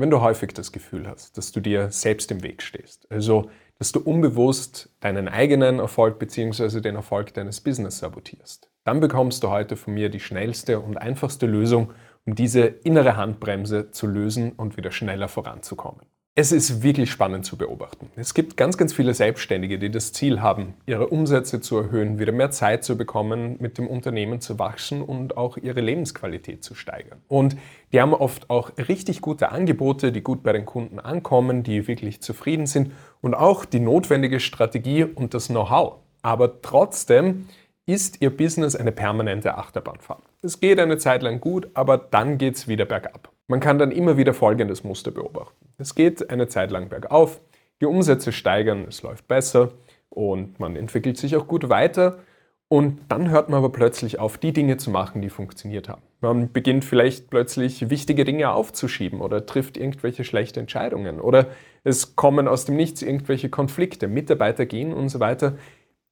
wenn du häufig das Gefühl hast, dass du dir selbst im Weg stehst, also dass du unbewusst deinen eigenen Erfolg bzw. den Erfolg deines Business sabotierst, dann bekommst du heute von mir die schnellste und einfachste Lösung, um diese innere Handbremse zu lösen und wieder schneller voranzukommen. Es ist wirklich spannend zu beobachten. Es gibt ganz, ganz viele Selbstständige, die das Ziel haben, ihre Umsätze zu erhöhen, wieder mehr Zeit zu bekommen, mit dem Unternehmen zu wachsen und auch ihre Lebensqualität zu steigern. Und die haben oft auch richtig gute Angebote, die gut bei den Kunden ankommen, die wirklich zufrieden sind und auch die notwendige Strategie und das Know-how. Aber trotzdem ist ihr Business eine permanente Achterbahnfahrt. Es geht eine Zeit lang gut, aber dann geht es wieder bergab. Man kann dann immer wieder folgendes Muster beobachten. Es geht eine Zeit lang bergauf, die Umsätze steigern, es läuft besser und man entwickelt sich auch gut weiter. Und dann hört man aber plötzlich auf, die Dinge zu machen, die funktioniert haben. Man beginnt vielleicht plötzlich wichtige Dinge aufzuschieben oder trifft irgendwelche schlechte Entscheidungen oder es kommen aus dem Nichts irgendwelche Konflikte, Mitarbeiter gehen und so weiter.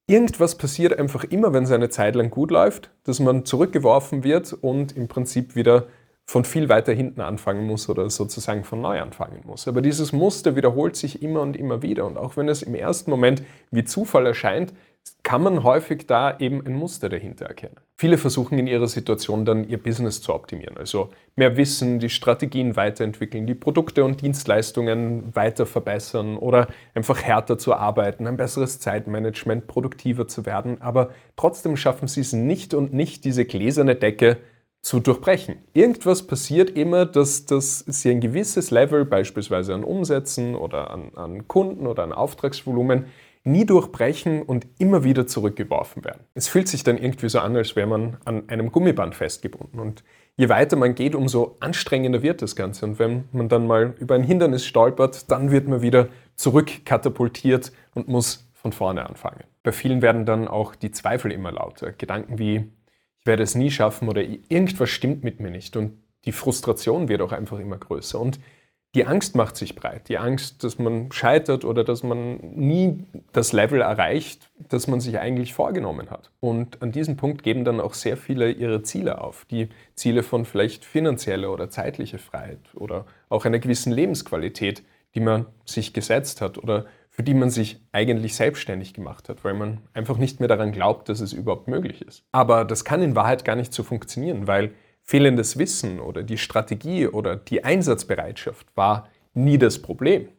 Irgendwas passiert einfach immer, wenn es eine Zeit lang gut läuft, dass man zurückgeworfen wird und im Prinzip wieder von viel weiter hinten anfangen muss oder sozusagen von neu anfangen muss. Aber dieses Muster wiederholt sich immer und immer wieder. Und auch wenn es im ersten Moment wie Zufall erscheint, kann man häufig da eben ein Muster dahinter erkennen. Viele versuchen in ihrer Situation dann ihr Business zu optimieren, also mehr Wissen, die Strategien weiterentwickeln, die Produkte und Dienstleistungen weiter verbessern oder einfach härter zu arbeiten, ein besseres Zeitmanagement, produktiver zu werden, aber trotzdem schaffen sie es nicht und nicht diese gläserne Decke zu durchbrechen. Irgendwas passiert immer, dass, dass sie ein gewisses Level, beispielsweise an Umsätzen oder an, an Kunden oder an Auftragsvolumen, nie durchbrechen und immer wieder zurückgeworfen werden. Es fühlt sich dann irgendwie so an, als wäre man an einem Gummiband festgebunden. Und je weiter man geht, umso anstrengender wird das Ganze. Und wenn man dann mal über ein Hindernis stolpert, dann wird man wieder zurückkatapultiert und muss von vorne anfangen. Bei vielen werden dann auch die Zweifel immer lauter. Gedanken wie, ich werde es nie schaffen oder irgendwas stimmt mit mir nicht. Und die Frustration wird auch einfach immer größer. Und die Angst macht sich breit. Die Angst, dass man scheitert oder dass man nie das Level erreicht, das man sich eigentlich vorgenommen hat. Und an diesem Punkt geben dann auch sehr viele ihre Ziele auf. Die Ziele von vielleicht finanzieller oder zeitlicher Freiheit oder auch einer gewissen Lebensqualität, die man sich gesetzt hat oder für die man sich eigentlich selbstständig gemacht hat, weil man einfach nicht mehr daran glaubt, dass es überhaupt möglich ist. Aber das kann in Wahrheit gar nicht so funktionieren, weil fehlendes Wissen oder die Strategie oder die Einsatzbereitschaft war nie das Problem,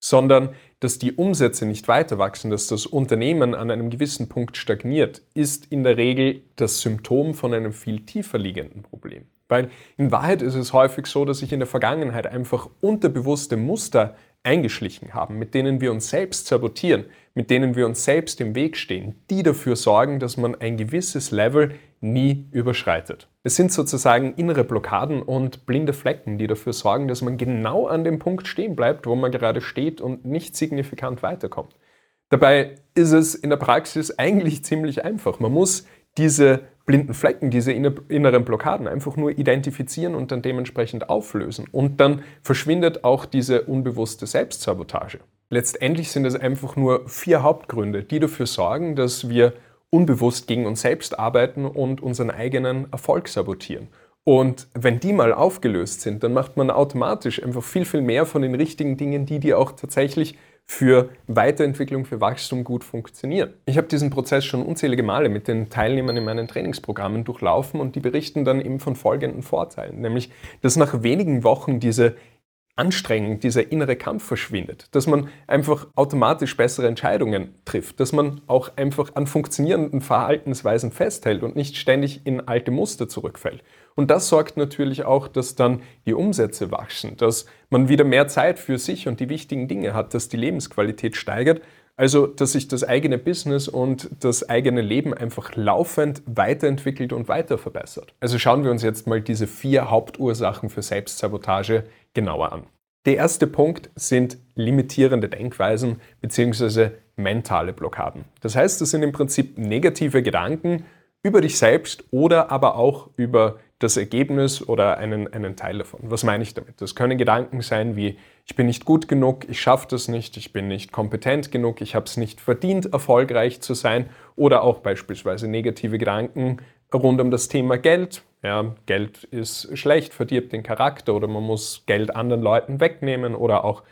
sondern dass die Umsätze nicht weiter wachsen, dass das Unternehmen an einem gewissen Punkt stagniert, ist in der Regel das Symptom von einem viel tiefer liegenden Problem. Weil in Wahrheit ist es häufig so, dass sich in der Vergangenheit einfach unterbewusste Muster eingeschlichen haben, mit denen wir uns selbst sabotieren, mit denen wir uns selbst im Weg stehen, die dafür sorgen, dass man ein gewisses Level nie überschreitet. Es sind sozusagen innere Blockaden und blinde Flecken, die dafür sorgen, dass man genau an dem Punkt stehen bleibt, wo man gerade steht und nicht signifikant weiterkommt. Dabei ist es in der Praxis eigentlich ziemlich einfach. Man muss diese blinden Flecken, diese inneren Blockaden einfach nur identifizieren und dann dementsprechend auflösen. Und dann verschwindet auch diese unbewusste Selbstsabotage. Letztendlich sind es einfach nur vier Hauptgründe, die dafür sorgen, dass wir unbewusst gegen uns selbst arbeiten und unseren eigenen Erfolg sabotieren. Und wenn die mal aufgelöst sind, dann macht man automatisch einfach viel, viel mehr von den richtigen Dingen, die dir auch tatsächlich für Weiterentwicklung, für Wachstum gut funktionieren. Ich habe diesen Prozess schon unzählige Male mit den Teilnehmern in meinen Trainingsprogrammen durchlaufen und die berichten dann eben von folgenden Vorteilen, nämlich dass nach wenigen Wochen diese Anstrengung, dieser innere Kampf verschwindet, dass man einfach automatisch bessere Entscheidungen trifft, dass man auch einfach an funktionierenden Verhaltensweisen festhält und nicht ständig in alte Muster zurückfällt. Und das sorgt natürlich auch, dass dann die Umsätze wachsen, dass man wieder mehr Zeit für sich und die wichtigen Dinge hat, dass die Lebensqualität steigert. Also, dass sich das eigene Business und das eigene Leben einfach laufend weiterentwickelt und weiter verbessert. Also schauen wir uns jetzt mal diese vier Hauptursachen für Selbstsabotage genauer an. Der erste Punkt sind limitierende Denkweisen bzw. mentale Blockaden. Das heißt, das sind im Prinzip negative Gedanken über dich selbst oder aber auch über das Ergebnis oder einen, einen Teil davon. Was meine ich damit? Das können Gedanken sein wie, ich bin nicht gut genug, ich schaffe das nicht, ich bin nicht kompetent genug, ich habe es nicht verdient, erfolgreich zu sein. Oder auch beispielsweise negative Gedanken rund um das Thema Geld. Ja, Geld ist schlecht, verdirbt den Charakter oder man muss Geld anderen Leuten wegnehmen oder auch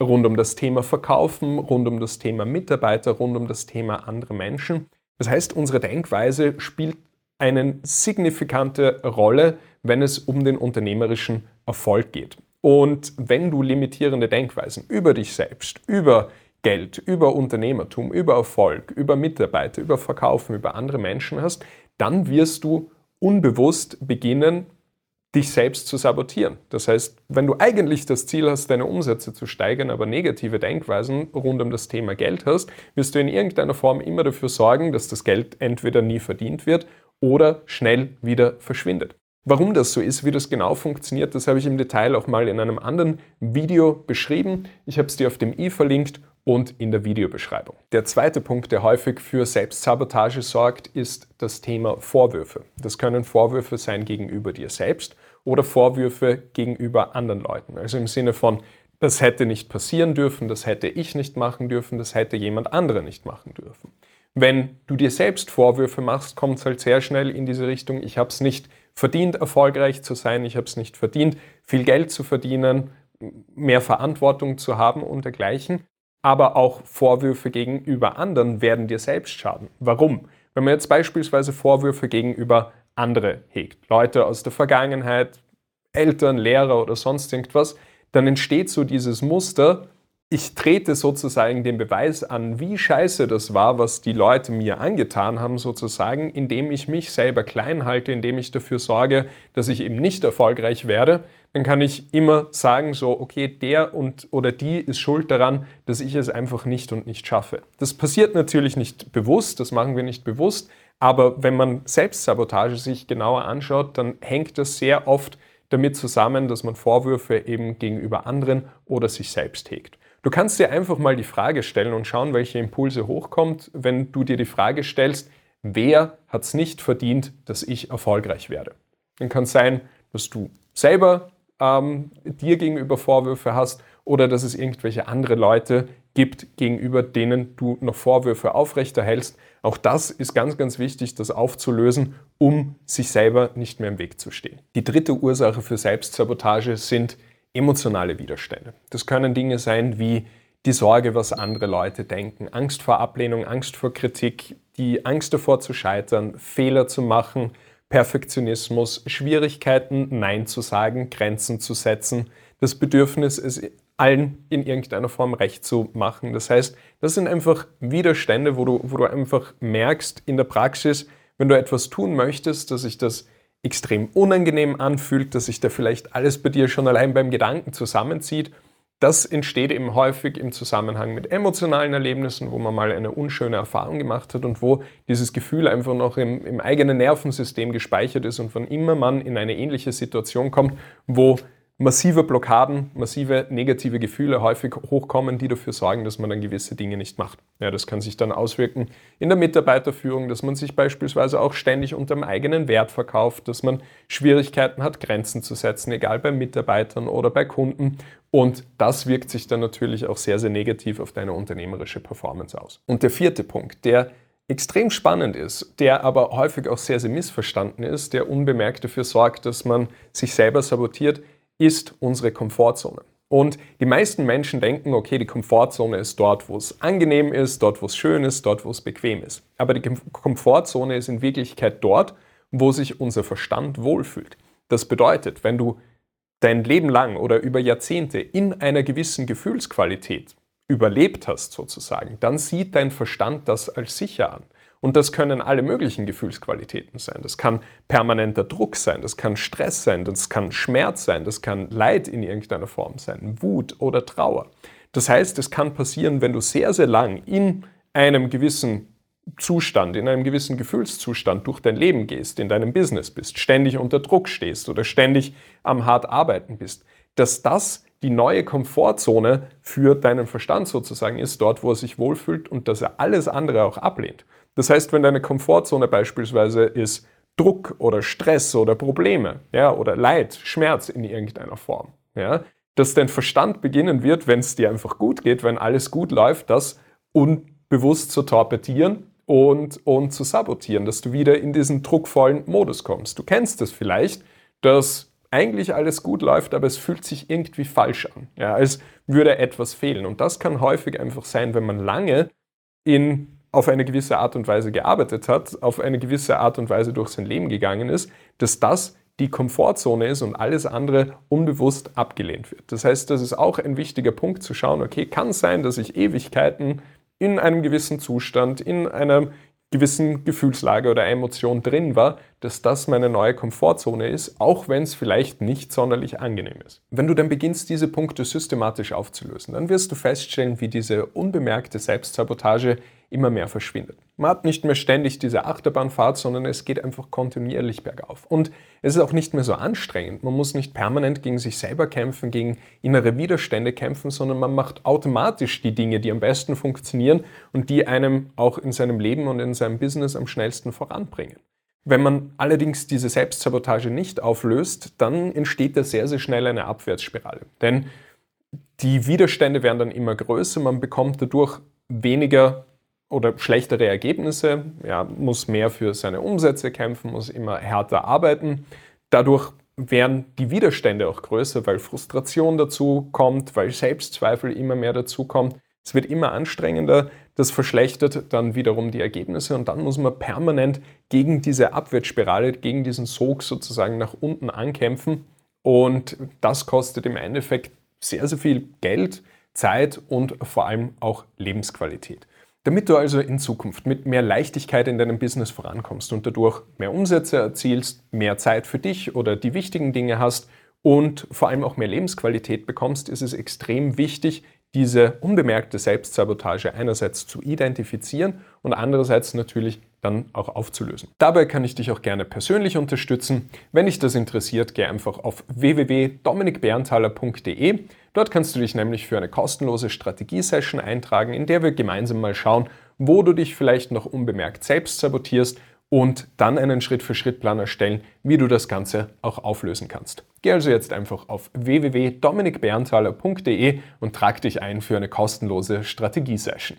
rund um das Thema Verkaufen, rund um das Thema Mitarbeiter, rund um das Thema andere Menschen. Das heißt, unsere Denkweise spielt eine signifikante Rolle, wenn es um den unternehmerischen Erfolg geht. Und wenn du limitierende Denkweisen über dich selbst, über Geld, über Unternehmertum, über Erfolg, über Mitarbeiter, über Verkaufen, über andere Menschen hast, dann wirst du unbewusst beginnen, dich selbst zu sabotieren. Das heißt, wenn du eigentlich das Ziel hast, deine Umsätze zu steigern, aber negative Denkweisen rund um das Thema Geld hast, wirst du in irgendeiner Form immer dafür sorgen, dass das Geld entweder nie verdient wird oder schnell wieder verschwindet. Warum das so ist, wie das genau funktioniert, das habe ich im Detail auch mal in einem anderen Video beschrieben. Ich habe es dir auf dem i verlinkt und in der Videobeschreibung. Der zweite Punkt, der häufig für Selbstsabotage sorgt, ist das Thema Vorwürfe. Das können Vorwürfe sein gegenüber dir selbst oder Vorwürfe gegenüber anderen Leuten. Also im Sinne von, das hätte nicht passieren dürfen, das hätte ich nicht machen dürfen, das hätte jemand anderer nicht machen dürfen. Wenn du dir selbst Vorwürfe machst, kommt es halt sehr schnell in diese Richtung, ich habe es nicht verdient, erfolgreich zu sein, ich habe es nicht verdient, viel Geld zu verdienen, mehr Verantwortung zu haben und dergleichen aber auch Vorwürfe gegenüber anderen werden dir selbst schaden. Warum? Wenn man jetzt beispielsweise Vorwürfe gegenüber andere hegt, Leute aus der Vergangenheit, Eltern, Lehrer oder sonst irgendwas, dann entsteht so dieses Muster, ich trete sozusagen den Beweis an, wie scheiße das war, was die Leute mir angetan haben, sozusagen, indem ich mich selber klein halte, indem ich dafür sorge, dass ich eben nicht erfolgreich werde, dann kann ich immer sagen, so, okay, der und oder die ist schuld daran, dass ich es einfach nicht und nicht schaffe. Das passiert natürlich nicht bewusst, das machen wir nicht bewusst, aber wenn man Selbstsabotage sich genauer anschaut, dann hängt das sehr oft damit zusammen, dass man Vorwürfe eben gegenüber anderen oder sich selbst hegt. Du kannst dir einfach mal die Frage stellen und schauen, welche Impulse hochkommt, wenn du dir die Frage stellst, wer hat es nicht verdient, dass ich erfolgreich werde. Dann kann es sein, dass du selber ähm, dir gegenüber Vorwürfe hast oder dass es irgendwelche andere Leute gibt, gegenüber denen du noch Vorwürfe aufrechterhältst. Auch das ist ganz, ganz wichtig, das aufzulösen, um sich selber nicht mehr im Weg zu stehen. Die dritte Ursache für Selbstsabotage sind emotionale Widerstände. Das können Dinge sein wie die Sorge, was andere Leute denken, Angst vor Ablehnung, Angst vor Kritik, die Angst davor zu scheitern, Fehler zu machen, Perfektionismus, Schwierigkeiten, Nein zu sagen, Grenzen zu setzen, das Bedürfnis, es allen in irgendeiner Form recht zu machen. Das heißt, das sind einfach Widerstände, wo du, wo du einfach merkst in der Praxis, wenn du etwas tun möchtest, dass sich das extrem unangenehm anfühlt, dass sich da vielleicht alles bei dir schon allein beim Gedanken zusammenzieht. Das entsteht eben häufig im Zusammenhang mit emotionalen Erlebnissen, wo man mal eine unschöne Erfahrung gemacht hat und wo dieses Gefühl einfach noch im, im eigenen Nervensystem gespeichert ist und wann immer man in eine ähnliche Situation kommt, wo massive Blockaden, massive negative Gefühle häufig hochkommen, die dafür sorgen, dass man dann gewisse Dinge nicht macht. Ja, das kann sich dann auswirken in der Mitarbeiterführung, dass man sich beispielsweise auch ständig unter dem eigenen Wert verkauft, dass man Schwierigkeiten hat, Grenzen zu setzen, egal bei Mitarbeitern oder bei Kunden. Und das wirkt sich dann natürlich auch sehr, sehr negativ auf deine unternehmerische Performance aus. Und der vierte Punkt, der extrem spannend ist, der aber häufig auch sehr, sehr missverstanden ist, der unbemerkt dafür sorgt, dass man sich selber sabotiert, ist unsere Komfortzone. Und die meisten Menschen denken, okay, die Komfortzone ist dort, wo es angenehm ist, dort, wo es schön ist, dort, wo es bequem ist. Aber die Komfortzone ist in Wirklichkeit dort, wo sich unser Verstand wohlfühlt. Das bedeutet, wenn du dein Leben lang oder über Jahrzehnte in einer gewissen Gefühlsqualität überlebt hast sozusagen, dann sieht dein Verstand das als sicher an. Und das können alle möglichen Gefühlsqualitäten sein. Das kann permanenter Druck sein, das kann Stress sein, das kann Schmerz sein, das kann Leid in irgendeiner Form sein, Wut oder Trauer. Das heißt, es kann passieren, wenn du sehr, sehr lang in einem gewissen Zustand, in einem gewissen Gefühlszustand durch dein Leben gehst, in deinem Business bist, ständig unter Druck stehst oder ständig am hart arbeiten bist, dass das die neue Komfortzone für deinen Verstand sozusagen ist, dort, wo er sich wohlfühlt und dass er alles andere auch ablehnt. Das heißt, wenn deine Komfortzone beispielsweise ist Druck oder Stress oder Probleme, ja, oder Leid, Schmerz in irgendeiner Form, ja, dass dein Verstand beginnen wird, wenn es dir einfach gut geht, wenn alles gut läuft, das unbewusst zu torpedieren und, und zu sabotieren, dass du wieder in diesen druckvollen Modus kommst. Du kennst das vielleicht, dass eigentlich alles gut läuft, aber es fühlt sich irgendwie falsch an, ja, als würde etwas fehlen. Und das kann häufig einfach sein, wenn man lange in, auf eine gewisse Art und Weise gearbeitet hat, auf eine gewisse Art und Weise durch sein Leben gegangen ist, dass das die Komfortzone ist und alles andere unbewusst abgelehnt wird. Das heißt, das ist auch ein wichtiger Punkt zu schauen, okay, kann sein, dass ich Ewigkeiten in einem gewissen Zustand, in einer gewissen Gefühlslage oder Emotion drin war, dass das meine neue Komfortzone ist, auch wenn es vielleicht nicht sonderlich angenehm ist. Wenn du dann beginnst, diese Punkte systematisch aufzulösen, dann wirst du feststellen, wie diese unbemerkte Selbstsabotage immer mehr verschwindet. Man hat nicht mehr ständig diese Achterbahnfahrt, sondern es geht einfach kontinuierlich bergauf. Und es ist auch nicht mehr so anstrengend. Man muss nicht permanent gegen sich selber kämpfen, gegen innere Widerstände kämpfen, sondern man macht automatisch die Dinge, die am besten funktionieren und die einem auch in seinem Leben und in seinem Business am schnellsten voranbringen. Wenn man allerdings diese Selbstsabotage nicht auflöst, dann entsteht da sehr, sehr schnell eine Abwärtsspirale. Denn die Widerstände werden dann immer größer, man bekommt dadurch weniger oder schlechtere Ergebnisse, ja, muss mehr für seine Umsätze kämpfen, muss immer härter arbeiten. Dadurch werden die Widerstände auch größer, weil Frustration dazu kommt, weil Selbstzweifel immer mehr dazu kommt. Es wird immer anstrengender, das verschlechtert dann wiederum die Ergebnisse und dann muss man permanent gegen diese Abwärtsspirale, gegen diesen Sog sozusagen nach unten ankämpfen und das kostet im Endeffekt sehr, sehr viel Geld, Zeit und vor allem auch Lebensqualität. Damit du also in Zukunft mit mehr Leichtigkeit in deinem Business vorankommst und dadurch mehr Umsätze erzielst, mehr Zeit für dich oder die wichtigen Dinge hast und vor allem auch mehr Lebensqualität bekommst, ist es extrem wichtig, diese unbemerkte Selbstsabotage einerseits zu identifizieren und andererseits natürlich dann auch aufzulösen. Dabei kann ich dich auch gerne persönlich unterstützen. Wenn dich das interessiert, geh einfach auf www.dominikberntaler.de. Dort kannst du dich nämlich für eine kostenlose Strategiesession eintragen, in der wir gemeinsam mal schauen, wo du dich vielleicht noch unbemerkt selbst sabotierst und dann einen Schritt-für-Schritt-Plan erstellen, wie du das Ganze auch auflösen kannst. Geh also jetzt einfach auf www.dominikberntaler.de und trag dich ein für eine kostenlose Strategiesession.